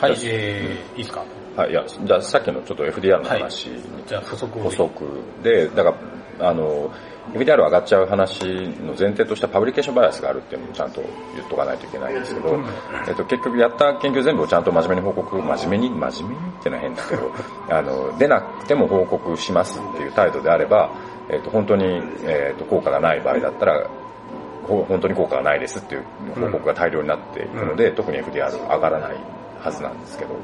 はい、じゃえー、いいですか？あはい、いや、じゃあさっきのちょっと FDR の話。に、じゃあ補足を。補足。で、だから、あの、FDR 上がっちゃう話の前提としてはパブリケーションバイアスがあるっていうのもちゃんと言っとかないといけないんですけど、えっと、結局やった研究全部をちゃんと真面目に報告、真面目に、真面目にってのは変だけど、あの、出なくても報告しますっていう態度であれば、えっと、本当に、えっと、効果がない場合だったら、ほ本当に効果がないですっていう報告が大量になっていくので、特に FDR 上がらないはずなんですけど、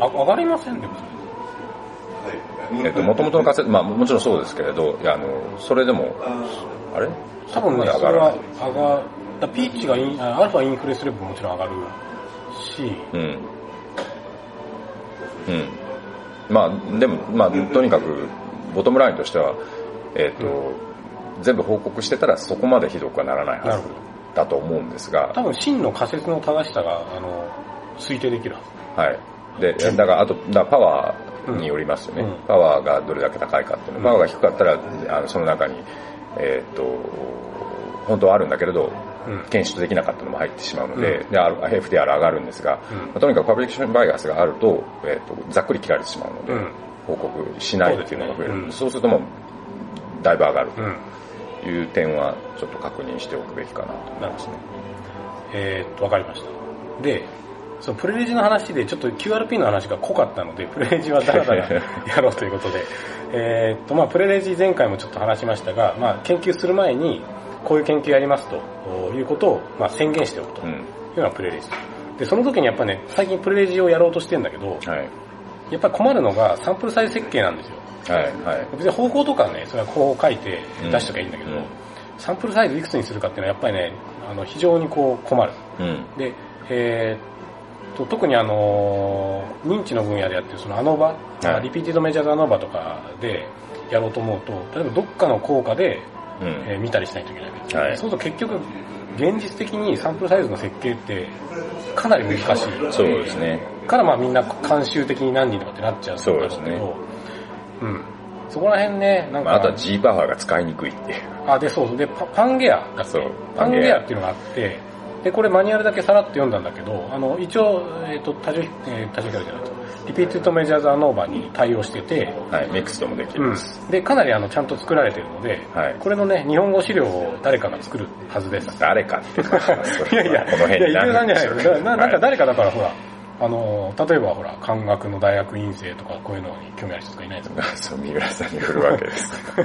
あ上がりませんでも。えっと、元々の仮説、まあもちろんそうですけれど、いや、あの、それでも、あれ？多分ね、上がら上がだピーチがイン、あアルファインフレすればもちろん上がるし、うん。うん。まあ、でも、まあ、とにかく、ボトムラインとしては、えっ、と、全部報告してたらそこまでひどくはならないはずなるほど。だと思うんですが、多分真の仮説の正しさが、あの、推定できるはず。はい。で、だから、あと、だパワーによりますよね、うんパワーがどれだけ高いかっていうの。パワーが低かったら、あのその中に、えっ、と、本当はあるんだけれど、うん。検出できなかったのも入ってしまうので、うで、ある FDR 上がるんですが、うんまあとにかくパブリケーションバイアスがあると、えっ、と、ざっくり切られてしまうので、うん。報告しないっていうのが増える。そうねうんそうするともう、だいぶ上がるうん。という点は、ちょっと確認しておくべきかなと思いますね。えーっと、わかりました。で、そのプレレジの話でちょっと QRP の話が濃かったので、プレレジはダラダラやろうということで、えーっと、まあプレレジ前回もちょっと話しましたが、まあ研究する前に、こういう研究やりますということを、まあ宣言しておくといううん。のがプレレジ。で、その時にやっぱね、最近プレレジをやろうとしてんだけど、はい。やっぱり困るのがサンプルサイズ設計なんですよ。はい。はい。別に方法とかね、それは方法書いてうん出しときゃいいんだけど、うんサンプルサイズいくつにするかっていうのはやっぱりね、あの非常にこう困る。うん。で、えーっと、特にあの、認知の分野でやってるそのアノバ、はいリピーティドメジャーズアノバとかでやろうと思うと、例えばどっかの効果で、うん。えー見たりしないといけないわけです、はいそうすると結局、現実的にサンプルサイズの設計ってかなり難しい。そうですね。からまあみんな慣習的に何人とかってなっちゃうそうですねうん。そこら辺ね、なんか、まあ、あとは G パワーが使いにくいっていう。あ、で、そうそう。で、パパンゲアだっけ？そうパンゲアっていうのがあって、で、これマニュアルだけさらっと読んだんだけど、あの、一応、えっ、と、多重、えー、多重比較じゃないと、リピートとメジャーズアノーバーに対応してて、はい。ミックスともできうんます。。で、かなりあの、ちゃんと作られてるので、はい。これのね、日本語資料を誰かが作るはずです。誰かって、ま あそいやいや、この辺にいや、池田さんじゃないよ。だからななんかはい誰かだからほら、あの、例えばほら、漢学の大学院生とかこういうのに興味ある人とかいないですか？そう、三浦さんに振るわけです。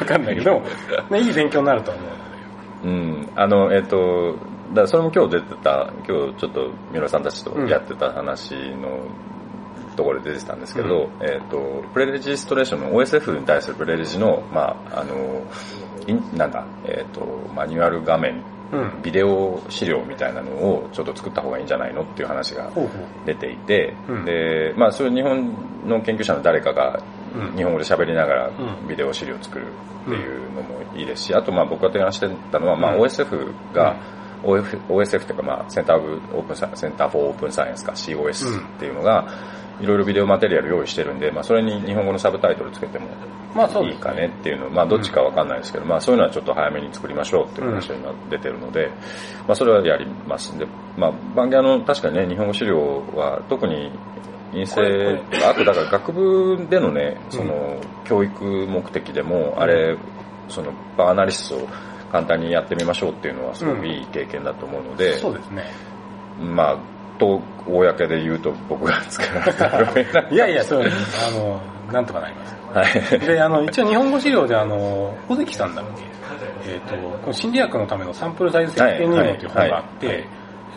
わかんないけど、ね、いい勉強になると思うので。うん。あの、えっ、と、だそれも今日出てた、今日ちょっと三浦さんたちとやってた話のところで出てたんですけど、えっ、と、プレレジストレーションの OSF に対するプレレジの、まあ、あの、なんだ、えっ、と、マニュアル画面、うん。ビデオ資料みたいなのをちょっと作った方がいいんじゃないのっていう話が。出ていて、うん。で、まあそういう日本の研究者の誰かがうん。日本語で喋りながらうん。ビデオ資料を作るっていうのもいいですし、あとまあ僕が提案してたのは、まあうん。OSF が、OF OSF っていうかまあセンターオープンサセンターフォーオープンサイエンスか COS っていうのが、いろいろビデオマテリアル用意してるんで、まあそれに日本語のサブタイトルつけてもまあそうですいいかねっていうの、まあどっちかわかんないですけど、まあそういうのはちょっと早めに作りましょうっていう話が今出てるので、まあそれはやります。で、まあバンギャの確かにね、日本語資料は特に陰性あとだから学部でのね、その教育目的でも、あれ、そのバーアナリシスを簡単にやってみましょうっていうのはすごくいい経験だと思うので、そうですね。まあ、と、公で言うと僕が作られたらいやいや、そう。あの、なんとかなります。はい。で、あの、一応日本語資料で、あの、小関さんだっけえっ、と、この心理学のためのサンプルサイズ設計入門っていう本があって、はいはい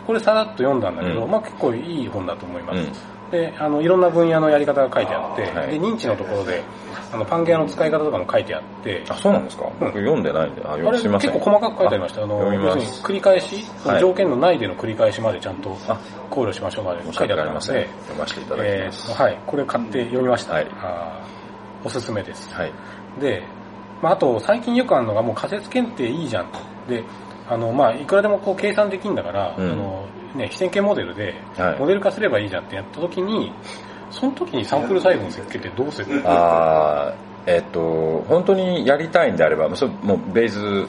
これさらっと読んだんだけど、うんまあ結構いい本だと思います。うんで、あの、いろんな分野のやり方が書いてあって、はいで、認知のところで、あの、パンゲアの使い方とかも書いてあって、あ、そうなんですか、僕読んでないんで、あ、あれすいません。結構細かく書いてありました。あの、読み要ます。するに繰り返し、はい条件の内での繰り返しまでちゃんとあ考慮しましょうまで申し書いてあ訳ありません。ったので、読ませていただきえます。ーはい、これ買って読みました。はいあーおすすめです。はい。で、まあ、あと最近よくあるのがもう仮説検定いいじゃんと。で、あの、まあ、いくらでもこう計算できるんだから、うんあの、ね、非線形モデルで、はい。モデル化すればいいじゃんってやった時に、その時にサンプルサイズの設計ってどうするあーえっと、本当にやりたいんであれば、それもうベイズそうそう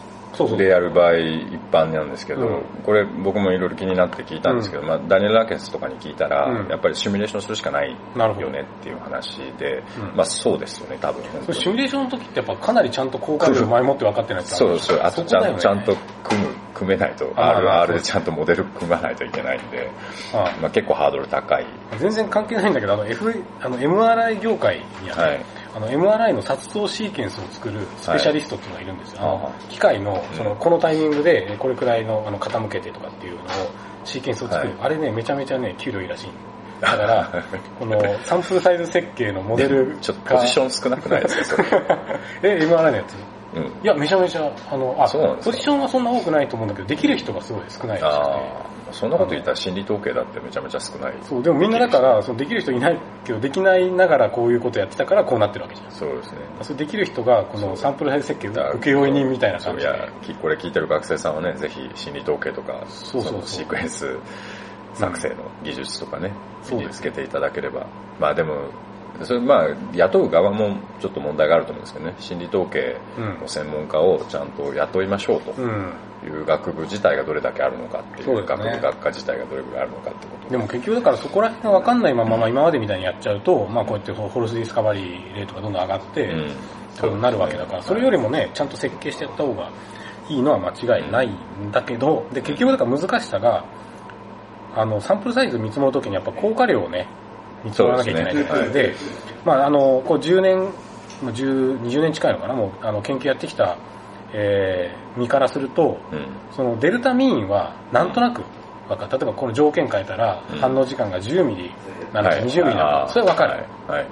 でやる場合一般なんですけど、うんこれ僕もいろいろ気になって聞いたんですけど、まあ、ダニエル・ラケンスとかに聞いたら、うん。やっぱりシミュレーションするしかないよねっていう話で、うん。まあそうですよね多分シミュレーションの時ってやっぱかなりちゃんと効果量前もって分かってないとそうそう。あとちゃちゃんと組む組めないと RR でちゃんとモデル組まないといけないんで、あまあ、結構ハードル高い。全然関係ないんだけど、あの、F、あの、MRI 業界にはね、はいあの、MRI の撮像シーケンスを作るスペシャリストっていうのがいるんですよ。はい機械の、その、このタイミングで、えこれくらいの、あの、傾けてとかっていうのを、シーケンスを作る。はいあれね、めちゃめちゃね、給料いいらしい。だから、この、サンプルサイズ設計のモデルが。ちょっとポジション少なくないですか？え、MRI のやつ？うん、いや、めちゃめちゃ、あの、あ、ポジションはそんな多くないと思うんだけど、できる人がすごい少ないらしくて。そんなこと言ったら心理統計だってめちゃめちゃ少ない。そう、でもみんなだから、そのできる人いないけど、できないながらこういうことやってたからこうなってるわけじゃん。そうですね。それできる人が、このサンプルサイズ設計の請負人みたいな感じ。で。そういやきこれ聞いてる学生さんはねぜひ心理統計とかそうそうそう。のシークエンス作成の技術とかね、そうです身につけていただければ。まあでもそれまあ雇う側もちょっと問題があると思うんですけどね。心理統計うん。の専門家をちゃんと雇いましょうとうん。いう学部自体がどれだけあるのかっていうね。学部学科自体がどれぐらいあるのかってこと。でも結局だからそこら辺が分かんないまま、まあ今までみたいにやっちゃうと、まあこうやってホルスディスカバリーレートがどんどん上がって、うん。そうなるわけだから、それよりもね、ちゃんと設計してやった方がいいのは間違いないんだけど、で、結局だから難しさが、あの、サンプルサイズ見積もるときにやっぱ効果量をね、見積もらなきゃいけないというで、まああの、こう10年、まあ10 20年近いのかな、もうあの研究やってきた、えー身からすると、うんそのデルタミーンはなんとなく分かる。例えばこの条件変えたらうん反応時間が10ミリなのかはい20ミリなのか、それは分かる。はいはい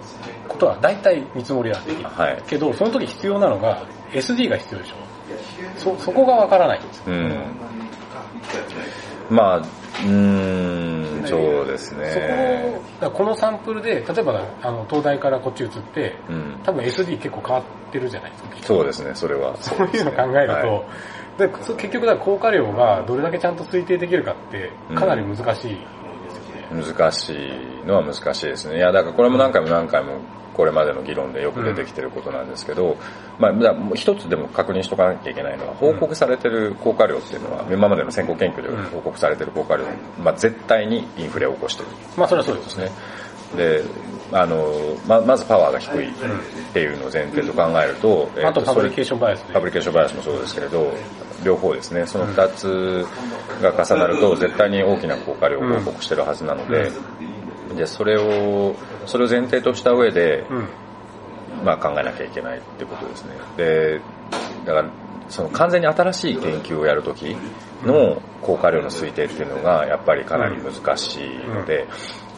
ことは大体見積もりはできる。はいけど、その時必要なのが SD が必要でしょ。そ、そこが分からないんですよ。うんまあうーんそうですそこねを、だからこのサンプルで、例えばあの東大からこっち移って、うん多分 SD 結構変わってるじゃないですか。そうですねそれはそういうのを考えると、はい結局だ効果量がどれだけちゃんと推定できるかってかなり難しいですよね。難しいのは難しいですね。いや、だからこれも何回も何回もこれまでの議論でよく出てきてることなんですけど、まあ、一つでも確認しとかなきゃいけないのは、報告されてる効果量っていうのは、今までの先行研究で報告されてる効果量、まあ、絶対にインフレを起こしてる。まあそれはそうですね。であの、ままずパワーが低いっていうのを前提と考えると、えーあとパブリケーそションバイアスパブリケーションバイアスもそうですけれど、両方ですね、その二つが重なると絶対に大きな効果量を報告してるはずなので、で、それを、それを前提とした上で、うん。まあ考えなきゃいけないってことですね。で、だから、その完全に新しい研究をやるときの効果量の推定っていうのがやっぱりかなり難しいので、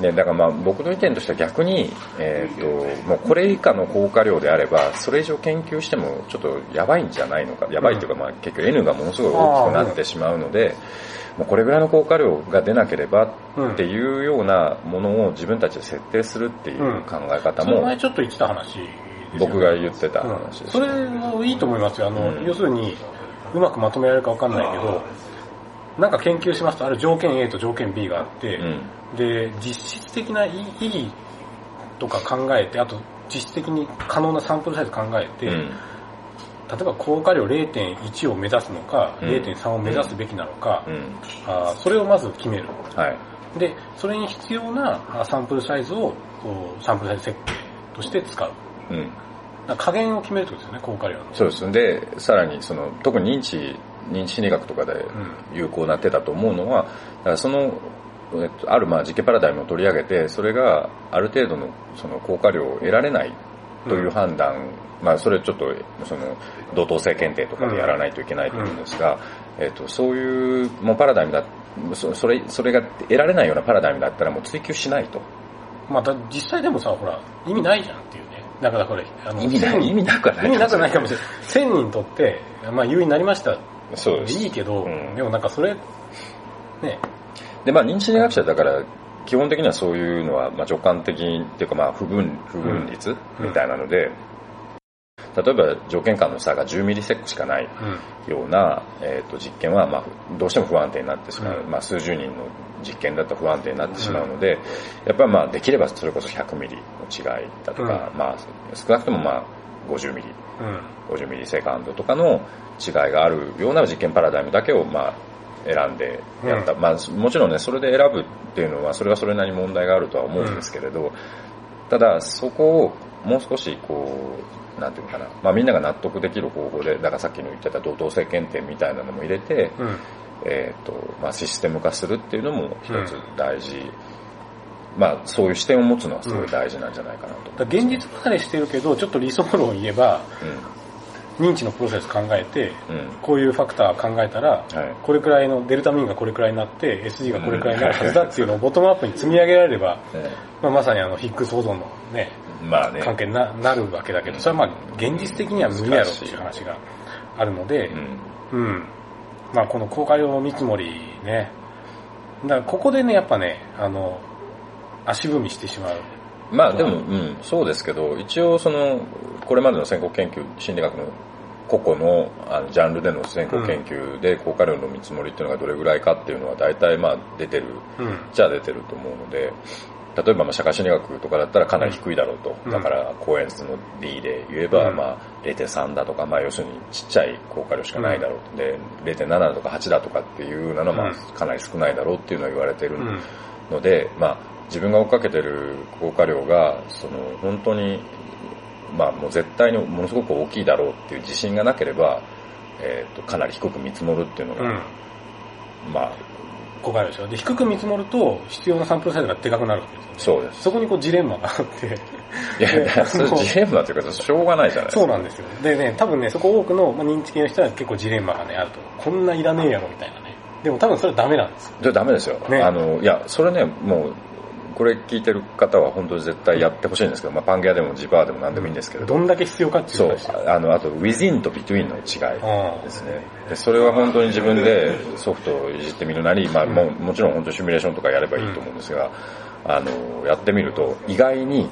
でだからまあ僕の意見としては逆に、えっ、と、もうこれ以下の効果量であれば、それ以上研究してもちょっとやばいんじゃないのか、やばいっていうかまあ結局 N がものすごい大きくなってしまうので、もうこれぐらいの効果量が出なければっていうようなものを自分たちで設定するっていう考え方そのも前ちょっと言ってた話僕が言ってたうん。話です。それはいいと思いますよ。あの、うん。要するに、うまくまとめられるかわかんないけど、なんか研究しますと、ある条件 A と条件 B があって、うん。で、実質的な意義とか考えて、あと実質的に可能なサンプルサイズ考えて、うん。例えば効果量0.1を目指すのか、うん。0.3を目指すべきなのか、うん。あーそれをまず決める。はい。で、それに必要なあサンプルサイズをサンプルサイズ設計として使う。うん加減を決めるってことですよね、効果量の。そうです。で、さらにその、特に認知、認知心理学とかで有効な手だと思うのは、だからその、えっと、あるまあ実験パラダイムを取り上げて、それがある程度のその効果量を得られないという判断、まあそれちょっと、その、同等性検定とかでやらないといけないと思うんですが、えっと、そういう、もうパラダイムだ、そそれ、それが得られないようなパラダイムだったらもう追求しないと。まあ、だ実際でもさ、ほら、意味ないじゃんっていうね。だからこれ、あの意味ない、意味なくはない。意味なくないかもしれない。1000人とって、まあ、有意になりました。そうです。いいけど、うんでもなんかそれ、ね、で、まあ認知心理学者だから、基本的にはそういうのは、まあ直感的っていうか、まあ不分、不分率みたいなので、例えば条件間の差が10ミリセックしかないうん。ような、えー、と実験は、まあ、どうしても不安定になってしまう、うんまあ、数十人の実験だと不安定になってしまうので、やっぱりまあできればそれこそ100ミリの違いだとか、まあ、少なくともまあ50ミリ、うん。50ミリセカンドとかの違いがあるような実験パラダイムだけを、まあ、選んでやった。うまあ、もちろんね、それで選ぶっていうのは、それはそれなりに問題があるとは思うんですけれど、ただ、そこをもう少し、こう、なんていうのかな、まあみんなが納得できる方法で、だからさっきの言ってた同等性検定みたいなのも入れて、うん。えっ、と、まあシステム化するっていうのも一つ大事。まあそういう視点を持つのはすごい大事なんじゃないかなと。だから現実離れしてるけど、ちょっと理想論を言えば、認知のプロセス考えて、うん。うん。こういうファクター考えたら、はい。これくらいのデルタミンがこれくらいになって、SG がこれくらいになるはずだっていうのをボトムアップに積み上げられれば、えまあ、まさにあのヒッグス保存のね、えまあね。関係にななるわけだけど、それはまあ現実的には無理やろっていう話があるのでう、ん。うん。まあこの高架量見積もりね、だからここでね、やっぱね、あの、足踏みしてしまう。まあでも、うん、そうですけど、一応その、これまでの先行研究、心理学の個々のあのジャンルでの先行研究で効果量の見積もりっていうのがどれぐらいかっていうのは大体まあ出てる、うん。じゃあ出てると思うので、例えばまあ社会心理学とかだったらかなり低いだろうと。うんだから、公演数の D で言えば、うんまあ0.3だとか、まあ要するにちっちゃい効果量しかないだろうと。で、0.7だとか8だとかっていうのはまうんあかなり少ないだろうっていうのは言われてるうん。ので、まあ、自分が追っかけてる効果量が、その、本当に、まあ、もう絶対にものすごく大きいだろうっていう自信がなければ、えっ、と、かなり低く見積もるっていうのが、うん。まあ、ここあるでしょ。で、低く見積もると必要なサンプルサイズがでかくなるわけですよね。そうです。そこにこうジレンマがあって。いや、だジレンマっていうか、しょうがないじゃないですか。そうなんですよ。でね、多分ね、そこ多くの、まあ、認知系の人は結構ジレンマがね、あると。こんないらねえやろみたいなね。でも多分それはダメなんですよ。じゃダメですよ。ねあの、いや、それね、もう、これ聞いてる方は本当に絶対やってほしいんですけど、まあ、パンゲアでもジバーでも何でもいいんですけれど、どんだけ必要かっていうそうあの、あと、within と between の違い。うんですね。で、それは本当に自分でソフトをいじってみるなり、まあ、もうもちろん本当にシミュレーションとかやればいいと思うんですが、あの、やってみると意外に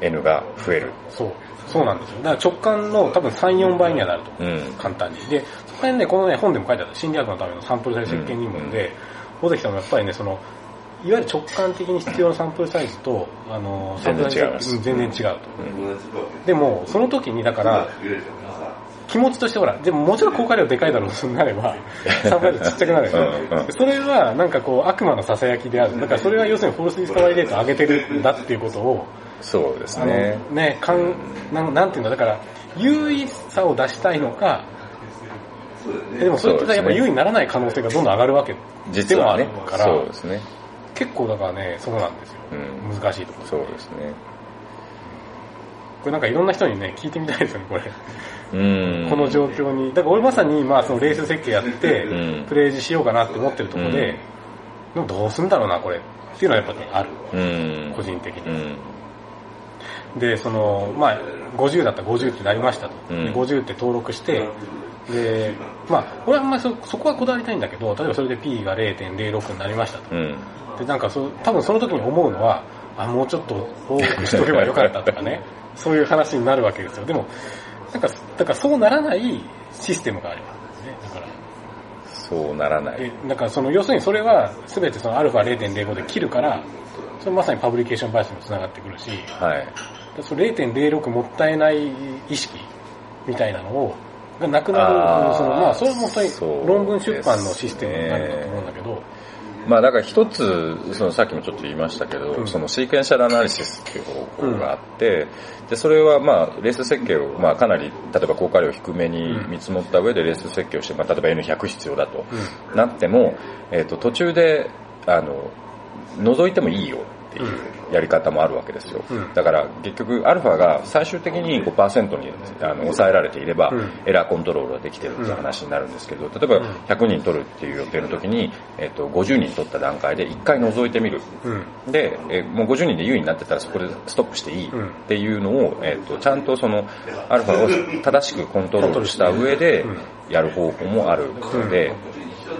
N が増える。そう。そうなんですよ。だから直感の多分3、4倍にはなると。うん。簡単に。で、そこら辺ね、このね、本でも書いてあった心理学のためのサンプルサイズ設計入門で、尾関さんもやっぱりね、その、いわゆる直感的に必要なサンプルサイズと、あの、サンプルサイズ全然違うん全然違うと。でも、その時に、だから、気持ちとしてほら、でももちろん効果量でかいだろうとなれば、サンプルサイズちっちゃくなるよねうんうんそれはなんかこう悪魔の囁きである。だからそれは要するにフォルスディスカバリーレートを上げてるんだっていうことを、そうですね。ね、かんなんなんていうんだ、だから、優位さを出したいのか、えでもそれってやっぱ優位にならない可能性がどんどん上がるわけで実はある、から、そうですね。結構だからね、そうなんですよ。うん。難しいところ。そうですね。これなんかいろんな人にね、聞いてみたいですよね、これ。うん。この状況に。だから俺まさに、まあそのレース設計やってうん、プレイジしようかなって思ってるところで、でもどうすんだろうな、これ。っていうのはやっぱね、ある。うん。個人的に。うん。で、その、まあ、50だったら50ってなりましたと。うんで50って登録して、で、まあ、俺はあんまりそそこはこだわりたいんだけど、例えばそれで P が0.06になりましたと。うん。で、なんかそう、多分その時に思うのは、あ、もうちょっと多くしとけばよかったとかね、そういう話になるわけですよ。でも、なんか、だからそうならないシステムがありますね。だから、そうならない。え、だからその、要するにそれは全てその α0.05 で切るから、それまさにパブリケーションバイアスにもつながってくるし、はい。その0.06もったいない意識みたいなのを、がなくなる、そのまあ、それも本当に論文出版のシステムになるんだと思うんだけど、まあだから一つ、そのさっきもちょっと言いましたけど、うん。そのシークエンシャルアナリシスっていう方法があって、で、それはまあレース設計をまあかなり、例えば効果量低めに見積もった上でレース設計をして、まあ例えば N100 必要だとうなっても、えっ、と途中で、あの、覗いてもいいよっていうやり方もあるわけですよ。うん。だから結局アルファが最終的に5%にあの抑えられていれば、うん。エラーコントロールができてるっていう話になるんですけど、例えば100人取るっていう予定の時に、えっと50人取った段階で1回覗いてみる。うん。で、えもう50人で優位になってたらそこでストップしていいっていうのを、えっとちゃんとそのアルファを正しくコントロールした上でうん。やる方法もあるので、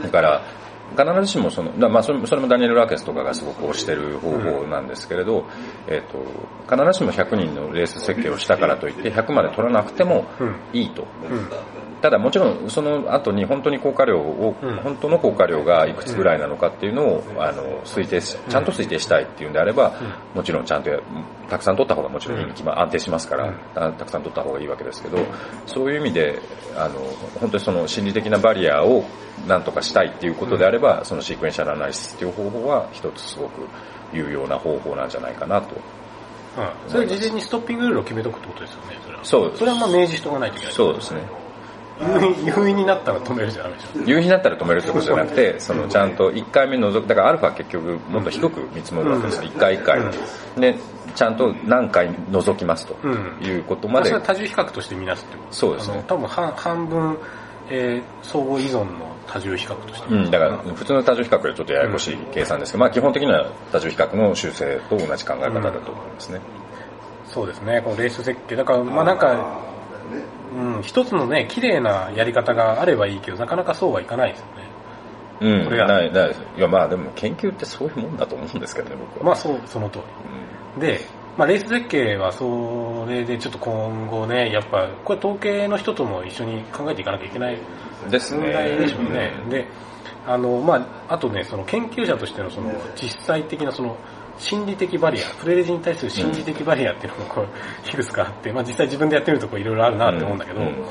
だから必ずしもその、だまあそれもダニエル・ラーケスとかがすごく推してる方法なんですけれど、えっ、と、必ずしも100人のレース設計をしたからといって100まで取らなくてもうん。いいと。うん。ただもちろんその後に本当に効果量を、うん本当の効果量がいくつぐらいなのかっていうのを、あの推定しちゃんと推定したいっていうんであれば、もちろんちゃんとやたくさん取った方がもちろんいいに決ま安定しますから、うんたたくさん取った方がいいわけですけどそういう意味であの本当にその心理的なバリアをなんとかしたいっていうことであれば、そのシークエンシャルアナリシスっていう方法は一つすごく有用な方法なんじゃないかなとうん。それ事前にストッピングルールを決めとくってことですよね、それは。そうそれはまあ明示しとかないといけない。そうですね 優位になったら止めるじゃダメでしょ。になったら止めるってことじゃなくて、そのちゃんと1回目覗く、だからアルファは結局もっと低く見積もるわけですよ、1回1回。で、ちゃんと何回覗きますとうんいうことまでまあそれは、多重比較として見なすってことそうですね多分半半分、えー相互依存の多重比較として。うん、だから普通の多重比較よりちょっとややこしい計算ですけど、まあ基本的には多重比較の修正と同じ考え方だと思いますね。そうですね、このレース設計。だから、まあなんか、うん、一つのね、綺麗なやり方があればいいけど、なかなかそうはいかないですよね。うん、これがない、ないです。いやまあでも研究ってそういうもんだと思うんですけどね、僕は。まあそう、その通り。で、まあレース設計はそれでちょっと今後ね、やっぱ、これ統計の人とも一緒に考えていかなきゃいけないうんですね。問題でしょうね。で、あの、まああとね、その研究者としてのその実際的なその心理的バリア、プレレジに対する心理的バリアっていうのがこう、いくつかあって、まあ実際自分でやってみるとこういろいろあるなって思うんだけど、うん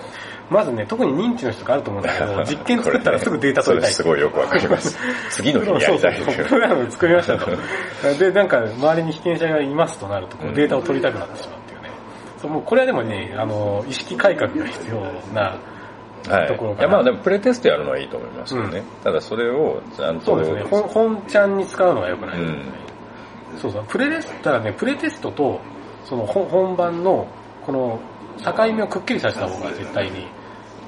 まずね、特に認知の人があると思うんだけど、実験作ったらすぐデータ取りたい。すごいよくわかります。次の日にやりたいそうそうプログラム作りましたと。で、なんか、周りに被験者がいますとなると、こうデータを取りたくなってしまうっていうね。そうもうこれはでもね、あの、意識改革が必要な、はい。ところかないやまあでもプレテストやるのはいいと思いますよね。ただそれをちゃんと。そうですね、本本ちゃんに使うのは良くないですね。うんそうそう、プレテスト、だからね、プレテストと、その本本番の、この、境目をくっきりさせた方が絶対に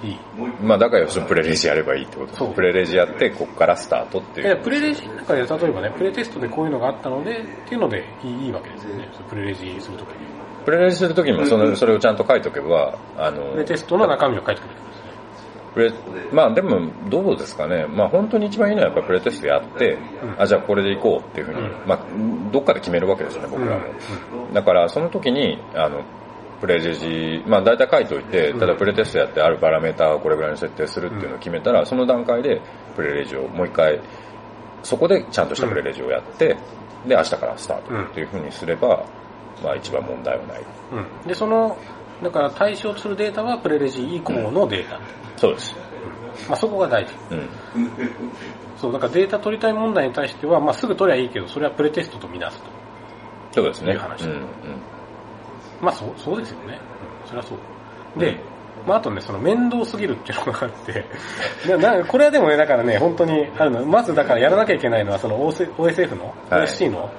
いい。まあだから要するにプレレジやればいいってことですそうプレレジやって、ここからスタートっていいや、う。プレレジの中で、例えばね、プレテストでこういうのがあったので、っていうのでいいいいわけですよね。プレレジするときに。プレレジするときにもそのそれをちゃんと書いとけば、あの、プレテストの中身を書いてくれるまあでもどうですかね。まあ本当に一番いいのはやっぱプレテストやって、うんあ、じゃあこれでいこうっていうふうに、うんまあどっかで決めるわけですよね、僕らも。だからその時に、あの、プレレジ、まあ大体書いといて、ただプレテストやってあるパラメーターをこれぐらいに設定するっていうのを決めたら、その段階でプレレジをもう一回、そこでちゃんとしたプレレジをやって、で明日からスタートっていうふうにすれば、まあ一番問題はない。うん。で、その、だから対象とするデータはプレレジ以降のデータ。そうです。まあそこが大事。うん。そう、だからデータ取りたい問題に対しては、まあすぐ取りゃいいけど、それはプレテストとみなすと。そうですね。いう話うんうんまあそう、そうですよね。うん、それはそう。で、まああとね、その面倒すぎるっていうのがあって、ななこれはでもね、だからね、本当にあるの、まずだからやらなきゃいけないのは、その OS OSF の、はい OSC の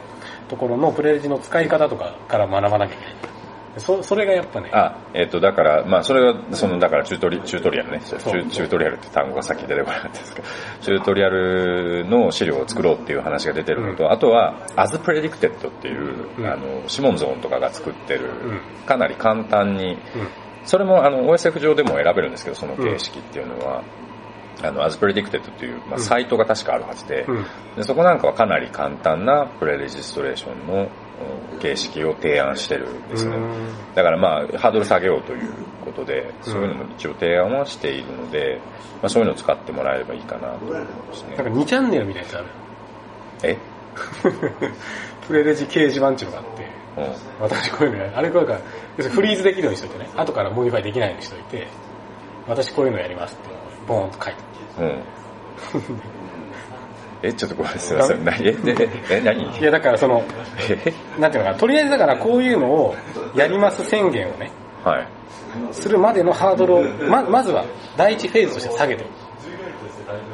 ところのプレレジの使い方とかから学ばなきゃいけない。そそれがやっぱね、あ、えっ、と、だから、まあ、それは、その、だから、チュートリ、チュートリアルね。チュチュートリアルって単語がさっき出てこなかったですけど、チュートリアルの資料を作ろうっていう話が出てるのと、あとは、as predicted っていう、うん。あの、シモンゾーンとかが作ってる、うん。かなり簡単に、うん。それも、あの、OSF 上でも選べるんですけど、その形式っていうのは、あの、as predicted っていう、まあ、うん。サイトが確かあるはずで、うん。でそこなんかはかなり簡単なプレレジストレーションのうん形式を提案してるんですね。うんだからまあ、ハードル下げようということで、そういうのも一応提案はしているので、まあそういうのを使ってもらえればいいかなと思いますなんかね。2チャンネルみたいなやつある。え？プレレジ掲示板っていうのがあって、うん。私こういうのやあれこれから、要するにフリーズできるようにしといてね、後から modify できないようにしといて、私こういうのやりますってボーンと書いて。うん。え、ちょっとごめんなさい。なえ、え、え、何？いやだからその、え？なんていうのかな、とりあえずだからこういうのをやります宣言をね、はい。するまでのハードルを、ま、まずは第一フェーズとして下げてる。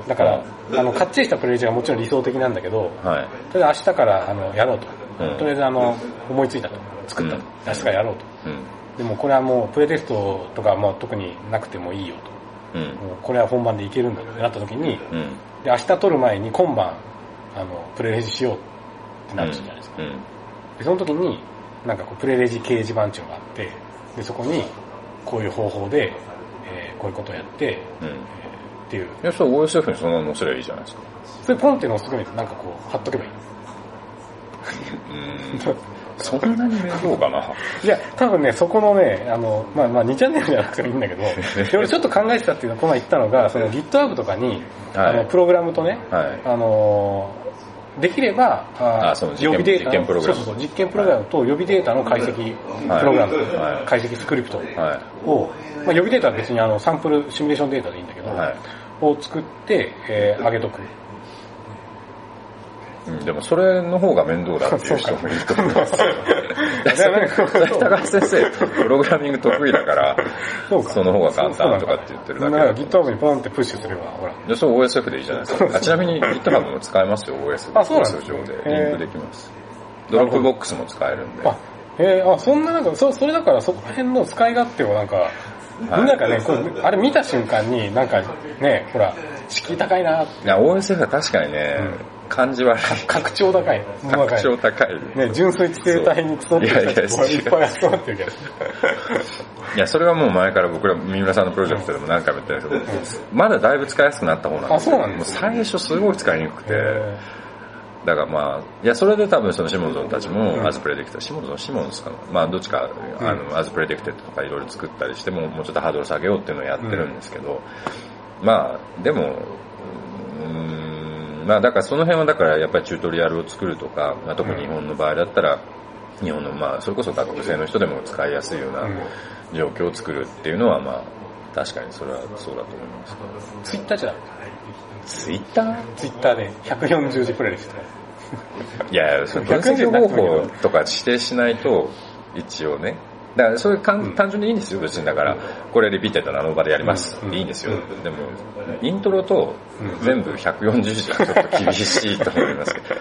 だから、あの、かっちりしたプレレジがもちろん理想的なんだけど、はい。とりあえず明日からあのやろうと。うんとりあえずあの、思いついたと。作ったと。うん明日からやろうと。うん。でもこれはもうプレテストとかもう特になくてもいいよと。うん。もうこれは本番でいけるんだってなった時に、うん。で明日撮る前に今晩、あの、プレレジしようってなるじゃないですか。うん。で、その時に、なんかこう、プレレジ掲示板っていうのがあって、で、そこに、こういう方法で、えーこういうことをやって、えうん。ーっていう。いや、そう、OSF にそのまま載せればいいじゃないですか。それポンっていうのをすぐになんかこう、貼っとけばいい。うん。そんなに面倒かな。いや、多分ね、そこのね、あの、まあまあ2チャンネルじゃなくてもいいんだけど、で 俺ちょっと考えてたっていうのは、この前言ったのが、その GitHub とかに、はい。あの、プログラムとね、はい。あのー、できれば、ああその予備データ実験プログラム。そうそうそう、実験プログラムと予備データの解析プログラム、はい。解析スクリプトはを、まあ、予備データは別にあのサンプル、シミュレーションデータでいいんだけど、はい。を作って、えー上げとく。い。うんでもそれの方が面倒だっていう人もいると思いますよ。高橋先生、プログラミング得意だから、そうかその方が簡単とかって言ってるだけなんか GitHub にポンってプッシュすれば、ほら。でそう OSF でいいじゃないですか。あちなみに GitHub も使えますよ、OS。あそうなんです上ねで。リンクできます。 Dropbox も使えるんで。あ、えー、あ、そんななんか、そそれだからそこら辺の使い勝手をなんか、はいみんながね、こうあれ見た瞬間になんかね、ほら、敷居高いな、いや、OSF は確かにね、感じ悪い。格調高い。格調高い。ね、純粋地生体にクソっていやいやいっぱい集まってるけど。いや、それはもう前から僕ら、三村さんのプロジェクトでも何回も言ってるんですけど、まだだいぶ使いやすくなった方なんですよ。あそうなんです最初すごい使いにくくて、えだからまあ、いや、それで多分そのシモンゾンたちも、アズプレディクテシモンゾン、シモンズかな？まあ、どっちか、あの、 AsPredicted とかいろいろ作ったりしても、もうちょっとハードル下げようっていうのをやってるんですけど、まあ、でも、うーん、まあだからその辺はだからやっぱりチュートリアルを作るとか、まあ、特に日本の場合だったら、日本のまあ、それこそ学部生の人でも使いやすいようなうん状況を作るっていうのはまあ、確かにそれはそうだと思います。ー、ツイッターじゃダメツイッ ter Twitter で140字プレレジスト。いやいや、その分析方法とか指定しないと、一応ね。だからそれ単純にいいんですよ、別に。だから、これ repeated なの場でやります。うんいいんですよ。でも、イントロと全部140字じゃちょっと厳しいと思いますけど。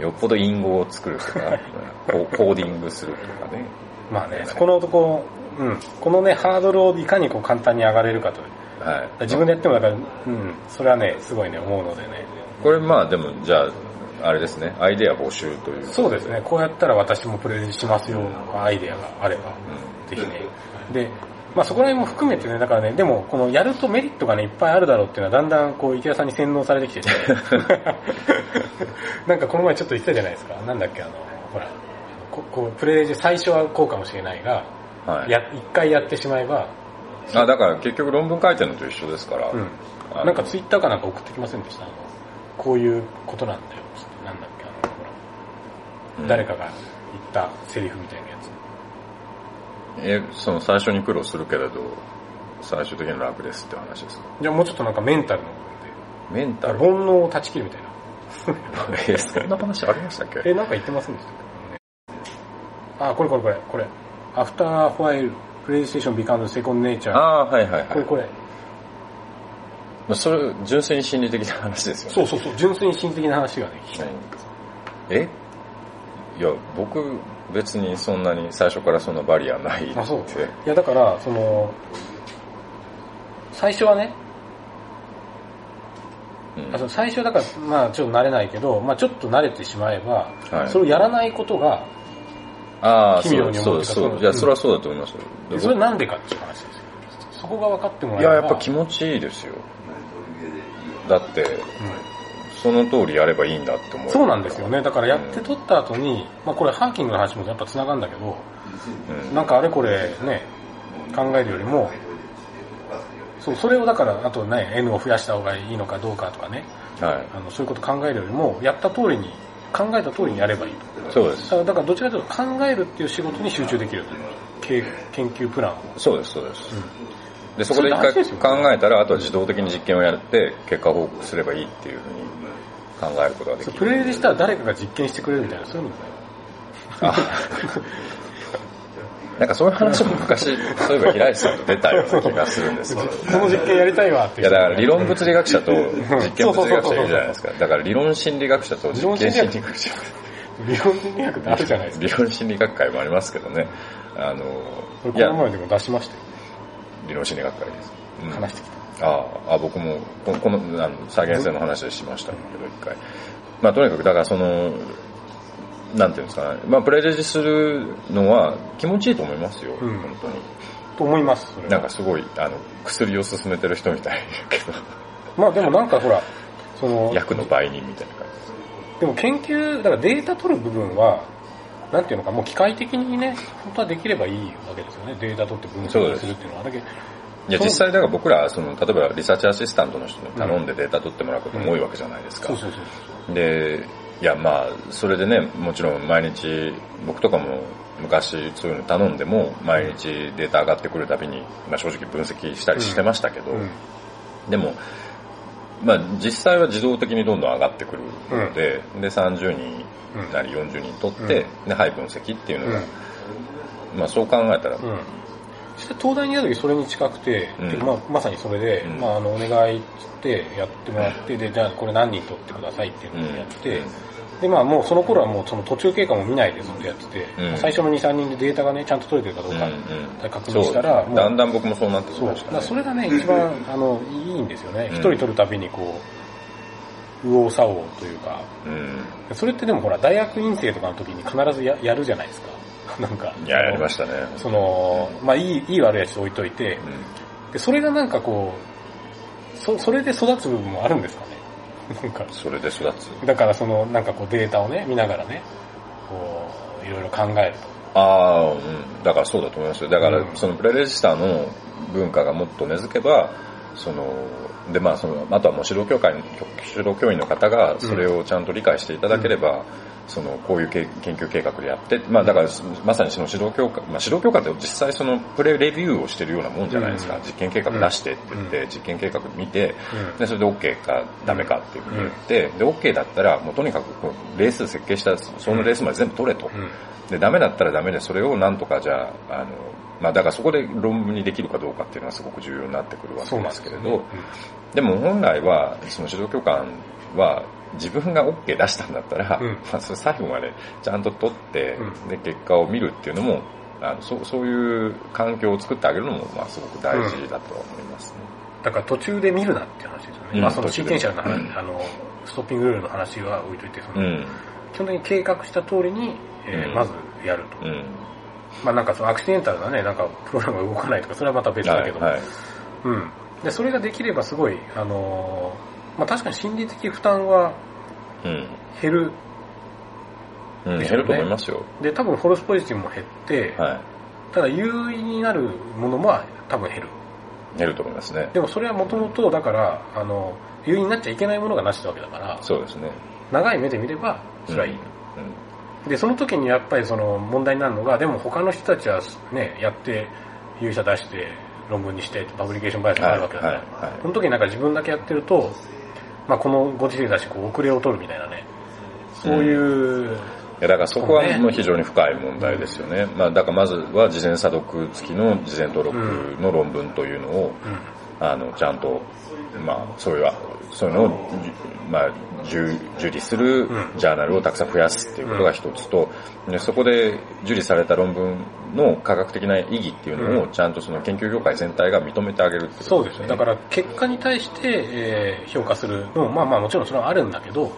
よっぽど隠語を作るとか、ココーディングするとかね。まあね、そこのとこ、うん、このね、ハードルをいかにこう簡単に上がれるかと。はい。自分でやってもだから、うん、それはね、すごいね、思うのでね。これまあでも、じゃあ、あれですね、アイデア募集という。そうですね、こうやったら私もプレゼンしますよ、アイデアがあれば、うぜひね。で、まあそこら辺も含めてね、だからね、でも、このやるとメリットがね、いっぱいあるだろうっていうのは、だんだんこう、池田さんに洗脳されてきてて、なんかこの前ちょっと言ってたじゃないですか、なんだっけ、あの、ほら、ここう、プレゼン最初はこうかもしれないが、はい。や、一回やってしまえば、あ、だから結局論文書いてるのと一緒ですから。うん。なんかツイッターかなんか送ってきませんでした？こういうことなんだよ、つってなんだっけ、あの、ほら、うん誰かが言ったセリフみたいなやつ。え、その最初に苦労するけれど、最終的に楽ですって話ですか？じゃあもうちょっとなんかメンタルの部分で、メンタル？煩悩を断ち切るみたいな。え、そんな話ありましたっけ？え、なんか言ってませんでしたっけあ、これこれこれ、これ。アフターファイル、プレイステーションビカンドセコンドネイチャー。ああー、はいはいはい。これこれ。まあそれ、純粋に心理的な話ですよね。そうそうそう、純粋に心的な話がね、聞きたい。え？いや、僕、別にそんなに最初からそんなバリアないって。あ、そう。いや、だから、その、最初はね、うんあそう最初だから、まあちょっと慣れないけど、まあちょっと慣れてしまえば、はいそれをやらないことが、ああ、奇妙そうそうそう。いや、それはそうだと思いますよ。でそれなんでかっていう話ですよ。そこが分かってもらいや、えば。やっぱ気持ちいいですよ。だって、うんその通りやればいいんだって思う。そうなんですよね。だからやって取った後に、まあこれハーキングの話もやっぱ繋がるんだけど、うん。なんかあれこれね、考えるよりも、そう、それをだから、あとね、N を増やした方がいいのかどうかとかね、はい。あのそういうこと考えるよりも、やった通りに、考えた通りにやればいいと。そうです。だからどちらかというと考えるっていう仕事に集中できるようになるけ研究プランを。そうです、そうです。うんで、そこで一回考えたら、あとは自動的に実験をやって、結果報告すればいいっていうふうに考えることができる。プレイでしたら誰かが実験してくれるみたいな、そういうのなんかそういう話も昔、そういえば平石さんと出たような気がするんですけど。この実験やりたいわっていやだから理論物理学者と実験物理学者いるじゃないですか。だから理論心理学者と実験心理学者。理論心理学ってあるじゃないですか。理論心理学会もありますけどね。あの、この、前でも出しましたよ。理論心理学会です。うん話してきた。ああ、あ僕も、ここの、あの、再現性の話をしましたけど、一回。まあ、とにかく、だからその、なんていうんですかね。まあ、プレゼンするのは気持ちいいと思いますよ、うん本当に。と思います、それはなんかすごい、あの、薬を勧めてる人みたいだけど、まあでもなんかほら、その、薬の売人みたいな感じ。でも研究、だからデータ取る部分は、なんていうのか、もう機械的にね、本当はできればいいわけですよね。データ取って分析するっていうのは。だけ。いや、実際だから僕ら、その、例えばリサーチアシスタントの人に頼んでデータ取ってもらうことも多いわけじゃないですか。そうそうそうで、いや、まあ、それでね、もちろん毎日、僕とかも昔そういうの頼んでも、毎日データ上がってくるたびに、まあ正直分析したりしてましたけど、うん。でも、まあ実際は自動的にどんどん上がってくるので、で30人なり40人取って、で、はい分析っていうのが、まあそう考えたら、うん。東大にいた時それに近くて、まあ、まさにそれで、うん。まあ、あの、お願いってやってもらって、で、じゃあこれ何人取ってくださいっていうのをやって、で、まあもうその頃はもうその途中経過も見ないでずっとやってて、うん最初の2、3人でデータがね、ちゃんと取れてるかどうか、確認したら、そうもうだんだん僕もそうなってきましたね。らそれがね、一番、あの、いいんですよね。うん一、人取るたびにこう、右往左往というか、うん。それってでもほら、大学院生とかの時に必ずややるじゃないですか。なんか。いや、やりましたね。その、まあいい、いい悪いやつ置いといて、うんで、それがなんかこう、そ、それで育つ部分もあるんですか？ね。なんか、それで育つ。だからその、なんかこうデータをね、見ながらね、こう、いろいろ考えると。ああ、うん。だからそうだと思いますよ。だから、うんそのプレレジスターの文化がもっと根付けば、その、で、まあ、その、あとはもう指導協会の、指導教員の方がそれをちゃんと理解していただければ、その、こういうけ研究計画でやって、まあ、だから、まさにその指導協会、まあ、指導協会って実際その、プレレビューをしてるようなもんじゃないですか。うん実験計画出してって言って、うん実験計画見て、うんで、それで OK かダメかっていうふうに言って、で、OK だったら、もうとにかくレース設計した、そのレースまで全部取れと。うん。で、ダメだったらダメで、それをなんとかじゃあ、あの、まあだからそこで論文にできるかどうかっていうのはすごく重要になってくるわけですけれど、でも本来は、その指導教官は自分が OK 出したんだったら、うん。まあそれ最後までちゃんと取って、うん。で、結果を見るっていうのも、あのそうそういう環境を作ってあげるのも、まあすごく大事だとは思いますね。だから途中で見るなっていう話ですよね。うん。まあそのシーケンシャルの話、うん。あの、ストッピングルールの話は置いといて、その、うん。基本的に計画した通りに、えーうん。まずやると。うん。まあなんかそのアクシデンタルなね、なんかプログラムが動かないとか、それはまた別だけど、はい。はいうん。で、それができればすごい、あのーまあ確かに心理的負担はうん。減る。うん、減ると思いますよ。で、多分フォルスポジティブも減って、はい。ただ優位になるものも多分減る。減ると思いますね。でもそれはもともと、だから、あの、優位になっちゃいけないものがなしってわけだから、そうですね。長い目で見れば、それはいい。うん。で、その時にやっぱりその問題になるのが、でも他の人たちはね、やって、勇者出して、論文にして、パブリケーションバイアスがあるわけだから、はいはいはい。その時になんか自分だけやってると、まあこのご時世だし、こう遅れを取るみたいなね、そういう、いやだからそこは非常に深い問題ですよね。まあだからまずは事前査読付きの事前登録の論文というのを、うん、あの、ちゃんと、まあそういう、そういうのを、まあ、受受理するうんジャーナルをたくさん増やすっていうことが一つと、でそこで受理された論文の科学的な意義っていうのをちゃんとその研究業界全体が認めてあげるっていうそうですね。だから結果に対して、えー評価するのも、まあまあもちろんそれはあるんだけど、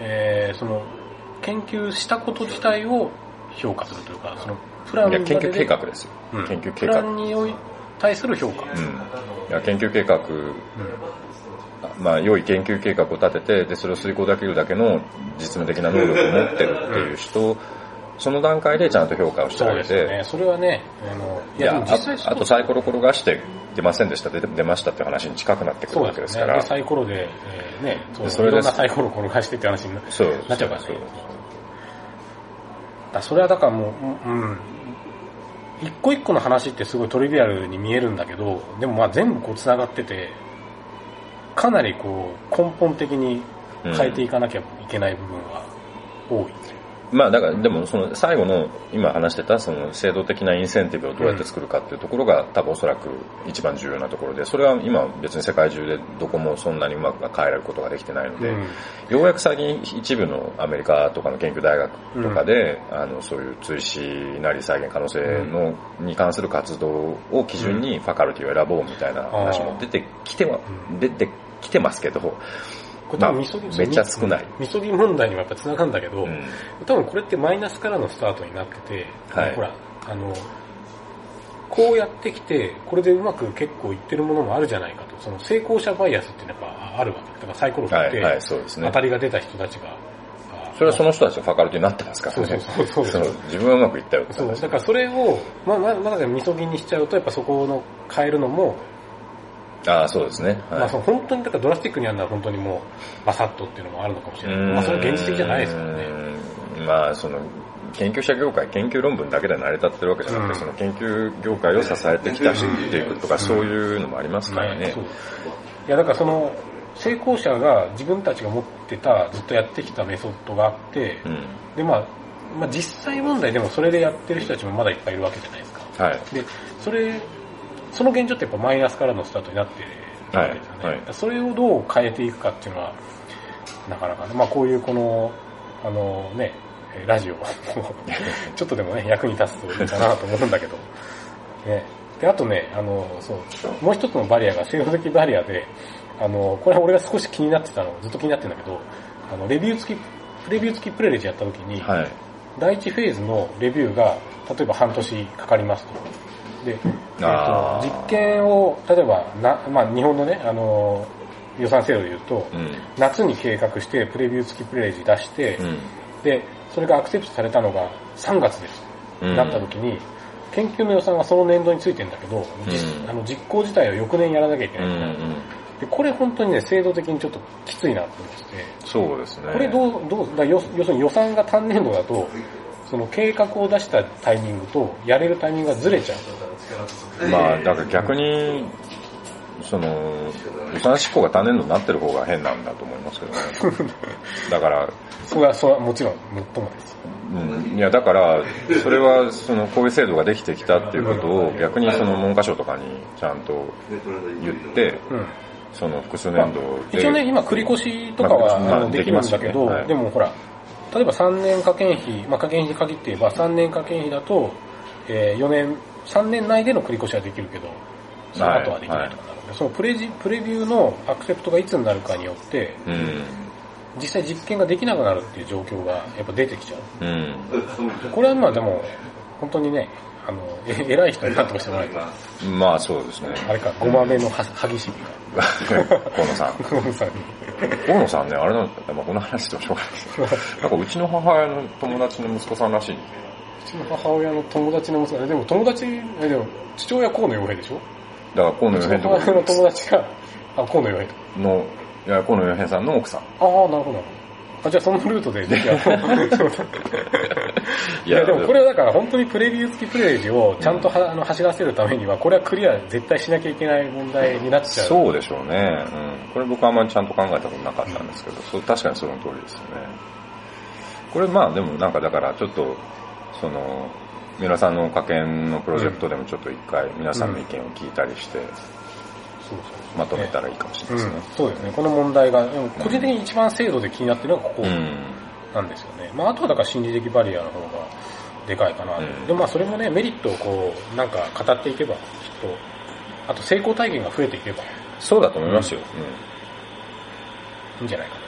えーその、研究したこと自体を評価するというか、その、プラン研究計画ですよ。うん研究計画。プランに対する評価。うん。いや、研究計画、まあ、良い研究計画を立てて、で、それを遂行できるだけの実務的な能力を持ってるっていう人、その段階でちゃんと評価をしてそうあげて、ですよね。それはね、あの、いいや、ああとサイコロ転がして出ませんでした、出出ましたって話に近くなってくるそうわけですすから。ね。で、サイコロで、えーね、そうでそれでいろんなサイコロ転がしてって話になっちゃうからねそうだそれはだからもう、うんうん、一個一個の話ってすごいトリビアルに見えるんだけど、でもまあ全部こう繋がってて、かなりこう根本的に変えていかなきゃいけない部分は多い。まあだから、でもその最後の今話してたその制度的なインセンティブをどうやって作るかっていうところが多分おそらく一番重要なところで、それは今別に世界中でどこもそんなにうまく変えられることができてないので、うん。ようやく最近一部のアメリカとかの研究大学とかで、あのそういう追試なり再現可能性の、に関する活動を基準にファカルティを選ぼうみたいな話も出てきては、うん。出てきてますけど、まあめっちゃ少ない。みそぎ問題にもやっぱ繋がるんだけど、うん多分これってマイナスからのスタートになってて、はいほら、あの、こうやってきて、これでうまく結構いってるものもあるじゃないかと、その成功者バイアスっていうのがやっぱあるわけ。だからサイコロ振って、当た。りが出た人たちが、あそれはその人たちのファカルティになってますか？らね。そうそうそうそうの自分はうまくいったよそう、話だからそれを、まあ、まあ、まだみそぎにしちゃうと、やっぱそこの変えるのも、ああ、そうですね。はいまあその本当に、だからドラスティックにやるのは本当にもう、バサッとっていうのもあるのかもしれない。まあそれは現実的じゃないですからね。うんまあその研究者業界、研究論文だけで成り立ってるわけじゃなくて、うんその研究業界を支えてきたしっていくとか、そういうのもありますからねそう。いや、だからその、成功者が自分たちが持ってた、ずっとやってきたメソッドがあって、うん。で、まあ、まあ実際問題でもそれでやってる人たちもまだいっぱいいるわけじゃないですか。はい。で、それ、その現状ってやっぱマイナスからのスタートになってるわけですよね。はいはいそれをどう変えていくかっていうのは、なかなかね、まあこういうこの、あのね、えーラジオ、ちょっとでもね、役に立つといいかなと思うんだけど、ね。で、あとね、あの、そう、もう一つのバリアが制度的バリアで、あの、これは俺が少し気になってたの、ずっと気になってるんだけど、あの、レビュー付き、レビュー付きプレレジやった時に、はい。第一フェーズのレビューが、例えば半年かかりますと。で、えーと、実験を、例えば、な、まあ日本のね、あの、予算制度で言うと、うん。夏に計画してプレビュー付きプレレジ出して、うん。で、それがアクセプトされたのが3月です。うんなった時に、研究の予算はその年度についてるんだけど、あの実行自体を翌年やらなきゃいけうない。ん。でこれ本当にね、制度的にちょっときついなって思ってて、そうですね。これどう、どう、だ要要するに予算が単年度だと、その計画を出したタイミングとやれるタイミングがずれちゃう。まあ、だから逆に、その、予算執行が単年度になってる方が変なんだと思いますけどね。だから、それは、それはもちろん、もっともです。うん、いや、だから、それは、その、こういう制度ができてきたっていうことを、逆にその文科省とかにちゃんと言って、うん。その複数年度で。一応ね、今繰り越しとかは、できるんだけど、ねはいでもほら、例えば3年加減費、まあ加減費に限って言えば3年加減費だと、えー4年、3年内での繰り越しはできるけど、その後はできないとかなので、そのプレジプレビューのアクセプトがいつになるかによって、うん。実際実験ができなくなるっていう状況がやっぱ出てきちゃう。うん。でこれはまあでも、本当にね、あの、え偉い人になんとかしてもらえば、まあそうですね。あれか、ごまめのは歯ぎしり 河野さん。が、ゴムさんに。河野さんね、あれなんだ、まあ、この話でもしょうがないですなんかうちの母親の友達の息子さんらしいんでうちの母親の友達の息子でも友達、えでも父親河野洋平でしょ？だから河野うちの洋平と母親の友達が、あ、河野洋平と。の、いや、河野洋平さんの奥さん。ああ、なるほど。あ、じゃあそのルートで、いや、でもこれはだから本当にプレビュー付きプレイジをちゃんとは、あの走らせるためには、これはクリア絶対しなきゃいけない問題になっちゃう。そうでしょうね。うん。これ僕あんまりちゃんと考えたことなかったんですけど、そう確かにその通りですよね。これまあでもなんかだからちょっと、その、三浦さんの科研のプロジェクトでもちょっと一回皆さんの意見を聞いたりして、そうそうまとめたらいいかもしれないですね。うん、そうですね。この問題が、個人的に一番精度で気になってるのがここうん。なんですよね。まああとはだから心理的バリアの方がでかいかなでもまあそれもね、メリットをこう、なんか語っていけば、きっと、あと成功体験が増えていけばそうだと思いますよ。いいんじゃないかな。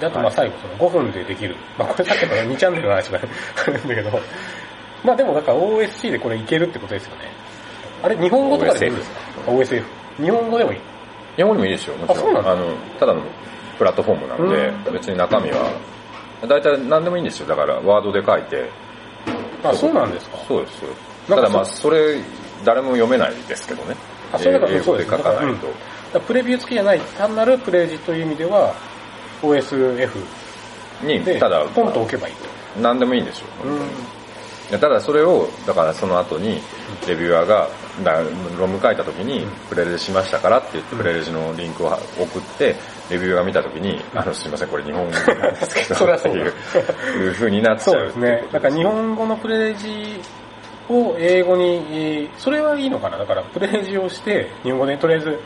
で、あとまあ最後その5分でできる。まあこれさっきの2チャンネルの話があるんだけど、まあでもだから OSC でこれいけるってことですよね。あれ日本語とかでもいいんですか ?OSF。日本語でもいい。日本語でもいいですよ、もちろん。あの、ただのプラットフォームなんで、別に中身は、大体何でもいいんですよ。だから、ワードで書いて。あ、そうなんですか？そうですただまあ、それ、誰も読めないですけどね。あそれだから英語で書かないと。だからプレビュー付きじゃない単なるプレイジという意味では OSF に、でただ、ポンと置けばいいと。何でもいいんですよ。うんただそれを、だからその後に、レビュアーが、だから論文書いた時に、プレレジしましたからって言って、プレレジのリンクを送って、レビュアーが見た時に、あの、すいません、これ日本語なんですけど、そりゃそういう、いう風になっちゃう。そうですね。だから日本語のプレイジを英語に、えーそれはいいのかなだからプレイジをして、日本語でとりあえず、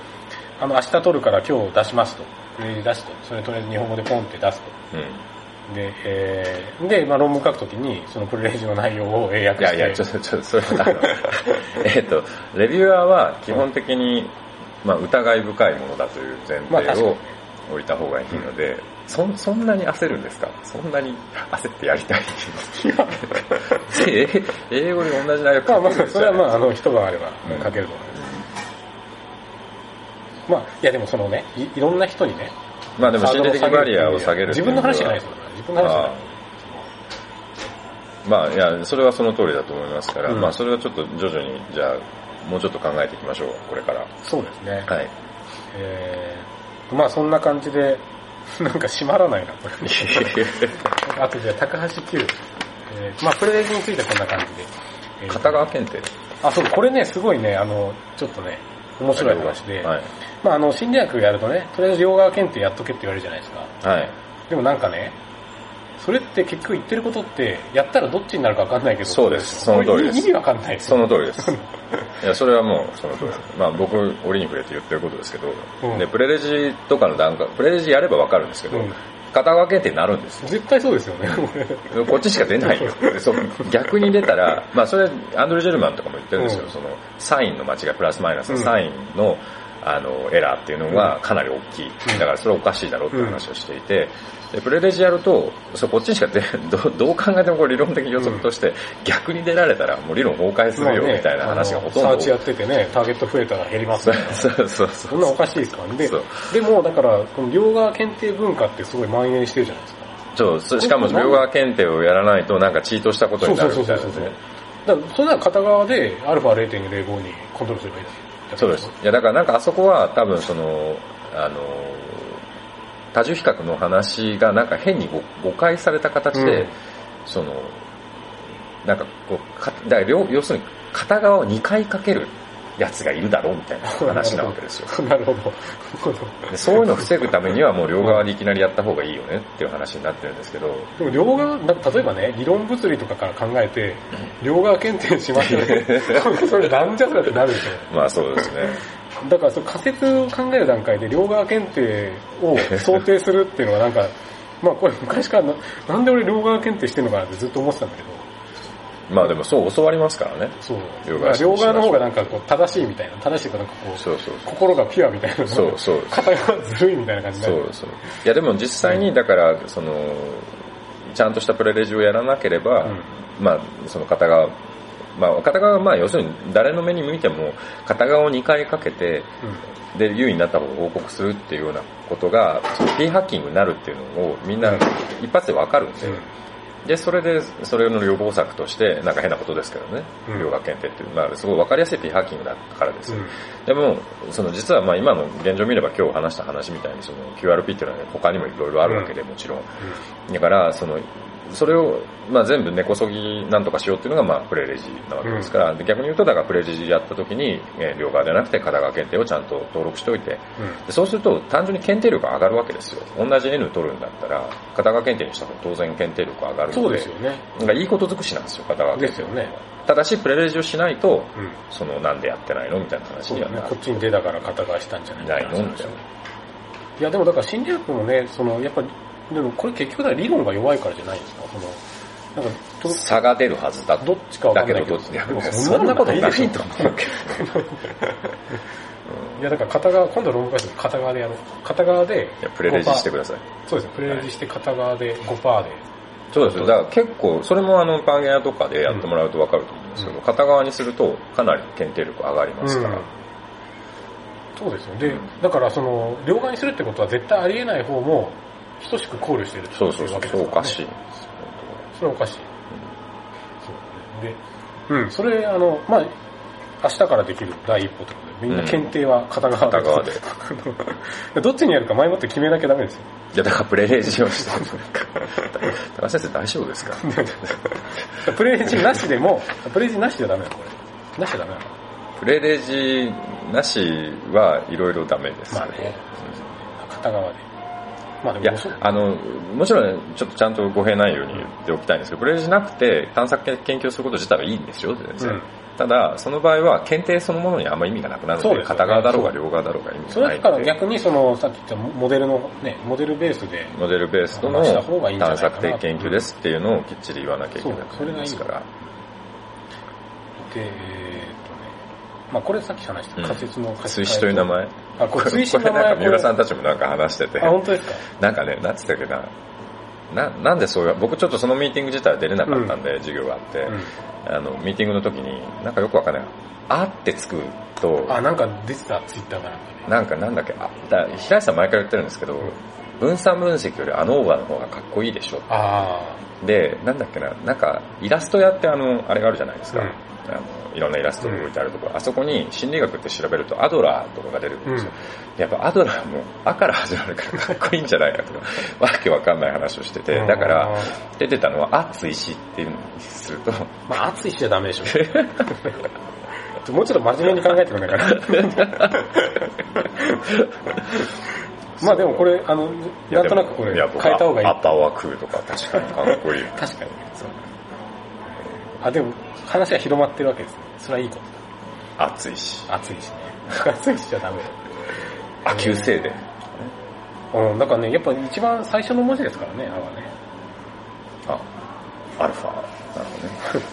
あの、明日撮るから今日出しますと。プレイジ出すと。それとりあえず日本語でポンって出すと。うん。で、えー、で、まあ論文書くときに、そのプレイジの内容を英訳して。いやいや、ちょっと、ちょっと、それは、あ のえっと、レビュアーは基本的に、まあ、疑い深いものだという前提を置いた方がいいので、そん、そんなに焦るんですか？そんなに焦ってやりたい え英語で同じ内容まあまあ、書けるんですよそれはまあ、あの、一晩あればうん書けると思います。まあ、いやでもそのね、いいろんな人にね、まあでも心理的バリアを下げるっていう自分の話じゃないですよね。自分の話じゃない。まあ、いや、それはその通りだと思いますから、うんまあ、それはちょっと徐々に、じゃあ、もうちょっと考えていきましょう、これから。そうですね。はい。えー、まあそんな感じで、なんか閉まらないな、これ。あとじゃあ、高橋9。えー、まあプレレジについてこんな感じで。えー片側検定。あ、そう、これね、すごいね、あの、ちょっとね、面白い話で、はい。まああの、心理学やるとね、とりあえず両側検定やっとけって言われるじゃないですか。はい。でもなんかね、それって結局言ってることって、やったらどっちになるかわかんないけど、そうですその通りです意味わかんないですその通りです。いや、それはもうその通り。まあ僕、折に触れて言ってることですけど、うんで、プレレジとかの段階、プレレジやればわかるんですけど、うん片側検定になるんですよ。絶対そうですよね。こっちしか出ないよ。逆に出たら、まあそれ、アンドレ・ジェルマンとかも言ってるんですよ。うんその、サインの間違い、プラスマイナスのうんサインの、あの、エラーっていうのがかなり大きい。うんだからそれおかしいだろうっていう話をしていて、でプレレジやると、そうこっちにしか出 どうどう考えてもこれ理論的予測として、逆に出られたらもう理論崩壊するよみたいな話がほとんど。サーチやっててね、ターゲット増えたら減りますそう。そうそうそそんなおかしいですからね。でそうでも、だから、この両側検定文化ってすごい蔓延してるじゃないですか。そうそしかも両側検定をやらないとなんかチートしたことになるみたいなそうそうそうね。だから、それなら片側で α0.05 にコントロールすればいいだけそうです。いや、だからなんかあそこは多分その、あの、多重比較の話がなんか変に誤誤解された形で、うんその、なんかこう、かだから両要するに片側を2回かけるやつがいるだろうみたいな 話なわけですよ。なるほど。そういうのを防ぐためにはもう両側でいきなりやった方がいいよねっていう話になってるんですけど、でも両側、例えばね、理論物理とかから考えて、両側検定しましょうね。それなんじゃそれってなるでしまあそうですね。ょ。だからその仮説を考える段階で両側検定を想定するっていうのはなんか、まあこれ昔からななんで俺両側検定してんのかなってずっと思ってたんだけど、まあでもそう教わりますからね。そう。両側両側の方がなんかこう正しいみたいな、正しいとなんかこう、そうそう心がピュアみたいな。そうそう片側ずるいみたいな感じになる。そうそう。いやでも実際にだから、その、ちゃんとしたプレレジをやらなければ、うんまあその片側、まあ片側はまあ要するに誰の目に見ても片側を2回かけて、で優位になった方を報告するっていうようなことが、その P ハッキングになるっていうのをみんな一発でわかるんで、うんで、それで、それの予防策として、なんか変なことですけどね、うん。両学検定っていう、まあ、すごい分かりやすい P ハッキングだからです。よ。うん。でも、その実はまあ今の現状を見れば今日話した話みたいに、その QRP っていうのは他にもいろいろあるわけで、もちろん。だから、その、それを、まあ、全部根こそぎなんとかしようっていうのが、まあ、プレレジなわけですから、で逆に言うと、だからプレレジやった時に、えー両側ではなくて片側検定をちゃんと登録しておいて、うんでそうすると単純に検定力が上がるわけですよ。同じ N 取るんだったら、片側検定にした方が当然検定力が上がるので、そうですよね。なんかいいこと尽くしなんですよ、片側検定ですよね。ただし、プレレジをしないと、うん。その、なんでやってないのみたいな話。にはなるこっちに出たから片側したんじゃないないのみたいな。いや、でもだから心理学もね、その、やっぱり、でもこれ結局理論が弱いからじゃないんですか？その、なんか、と差が出るはずだどっちかだけど、ど。どっちでもそんなことないと思うけど。いや、だから片側、今度ロングパス片側でやろう。片側で、いや、プレレジしてください。そうですね、プレレジして片側で5%で。そうです。だから結構、それもあの、パーゲアとかでやってもらうとわかると思うんですけど、うん片側にするとかなり検定力上がりますから。うんそうですよ。で、だからその、両側にするってことは絶対ありえない方も、等しく考慮してるってそうそうそう、ねおかしい。それはおかしい。そうで、うん、それ、あの、まあ、明日からできる第一歩ということで、みんな検定は片側で。片側で どっちにやるか前もって決めなきゃダメですよ。いや、だからプレレジをして高橋先生大丈夫ですか？プレイジなしでも、プレイジなしじゃダメなのこれ。なしじゃダメなのプレレジなしはいろいろダメです。まあね、片側で。まあでいやあの、もちろんね、ちょっとちゃんと語弊ないように言っておきたいんですけど、プレレジなくて探索研究すること自体はいいんですよ、全然。うん。ただ、その場合は検定そのものにあんま意味がなくなるので、片側だろうが両側だろうが意味それがないので、だから逆にその、さっき言ったモデルの、ね、モデルベースで、モデルベースとの探索的研究ですっていうのをきっちり言わなきゃいけなくなりますから。で、えーまあこれさっき話した仮説の仮説追試という名前。あ、これ追試の名前これなんか三浦さんたちもなんか話してて、あ、本当ですか？なんかね、なんつったっけな、な、なんでそういう、僕ちょっとそのミーティング自体は出れなかったんで、授業があって、うん。あの、ミーティングの時に、なんかよくわかんない。あってつくと、あ、なんか出てた、ツイッターかなんかね。なんかなんだっけ、あ、だ平井さん毎回言ってるんですけど、分散分析よりあのオーバーの方がかっこいいでしょ。あで、なんだっけな、なんか、イラスト屋ってあの、あれがあるじゃないですか。うん。あのいろんなイラストが置いてあるところ、あそこに心理学って調べるとアドラーとかが出るんですよ。やっぱアドラーも「あ」から始まるからかっこいいんじゃないかとか、わけわかんない話をしてて、だからあ、出てたのは熱いしっていうのにすると、ーまあ熱いしちゃダメでしょ。もうちょっと真面目に考えてくれないかな。まあでもこれ、あの、なんとなくこれ変えた方がいい。アッパーは食うとか確かにかっこいい。確かに。そうあ、でも話が広まってるわけですね。それはいいこと熱いし。だ。熱いしね。熱いしちゃダメあ、旧姓で。うん、だからね、やっぱ一番最初の文字ですからね、あはね。あ、アルファ。なるほどね。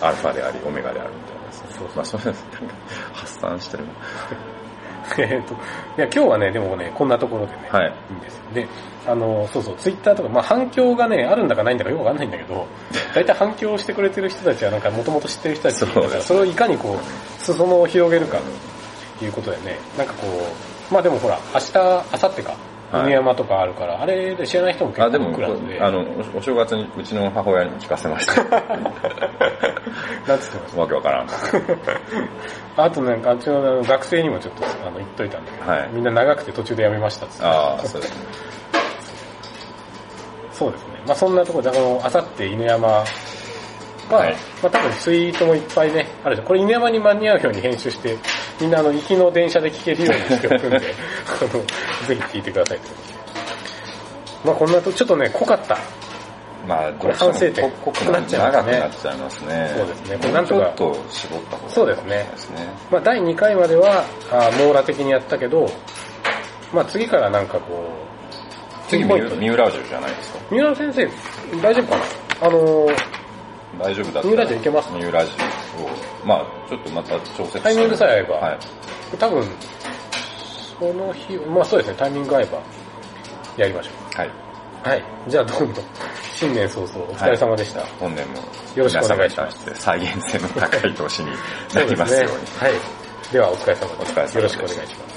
アルファであり、オメガであるみたいなですね。そうそうまあ、そういうのなんか発散してるな。えっと、いや、今日はね、でもね、こんなところでね、はい。いいんですよ。で、あの、そうそう、ツイッターとか、まあ反響がね、あるんだかないんだかよくわかんないんだけど、大体反響してくれてる人たちはなんかもともと知ってる人たちだから、それをいかにこう、裾野を広げるかということでね、なんかこう、まあでもほら、明日、明後日か、はい犬山とかあるから、あれで知らない人も結あ、でも、構来るんで、あの、おお正月にうちの母親に聞かせました。なんつってましわけわからん。た。あとなんか、うちのあの学生にもちょっとあの言っといたんだけど、はいみんな長くて途中でやめましたっつって。ああ、そうですね。そうですね。まあそんなところで、あの、あさって犬山は、はいまあ多分ツイートもいっぱいね、あるじゃん。これ犬山に間に合うように編集して、みんなあの、行きの電車で聞けるようにしておくんで、あの、ぜひ聞いてくださいと。まあこんなと、ちょっとね、濃かった。まあ、これ反省点どうしても濃くなっちゃう長くなっちゃいますね。そうですねこれもうんちなとかょっと絞った方がそうですねいいですね。まあ第2回までは、あ網羅的にやったけど、まあ次からなんかこう、次、ポイントミューラージュじゃないですか。三浦先生、大丈夫かな？あのー、大丈夫だったら。ミューラージュいけます？ミューラージュを、まあちょっとまた調節タイミングさえ合えばはい。多分、その日、まあそうですね、タイミング合えば、やりましょはい。う。はい。じゃあどうも、新年早々お疲れ様でした。本年もよろしくお願いします再現性の高い投資になりますように。はい。ではお疲れ様です。お疲れ様ですよろしくお願いします。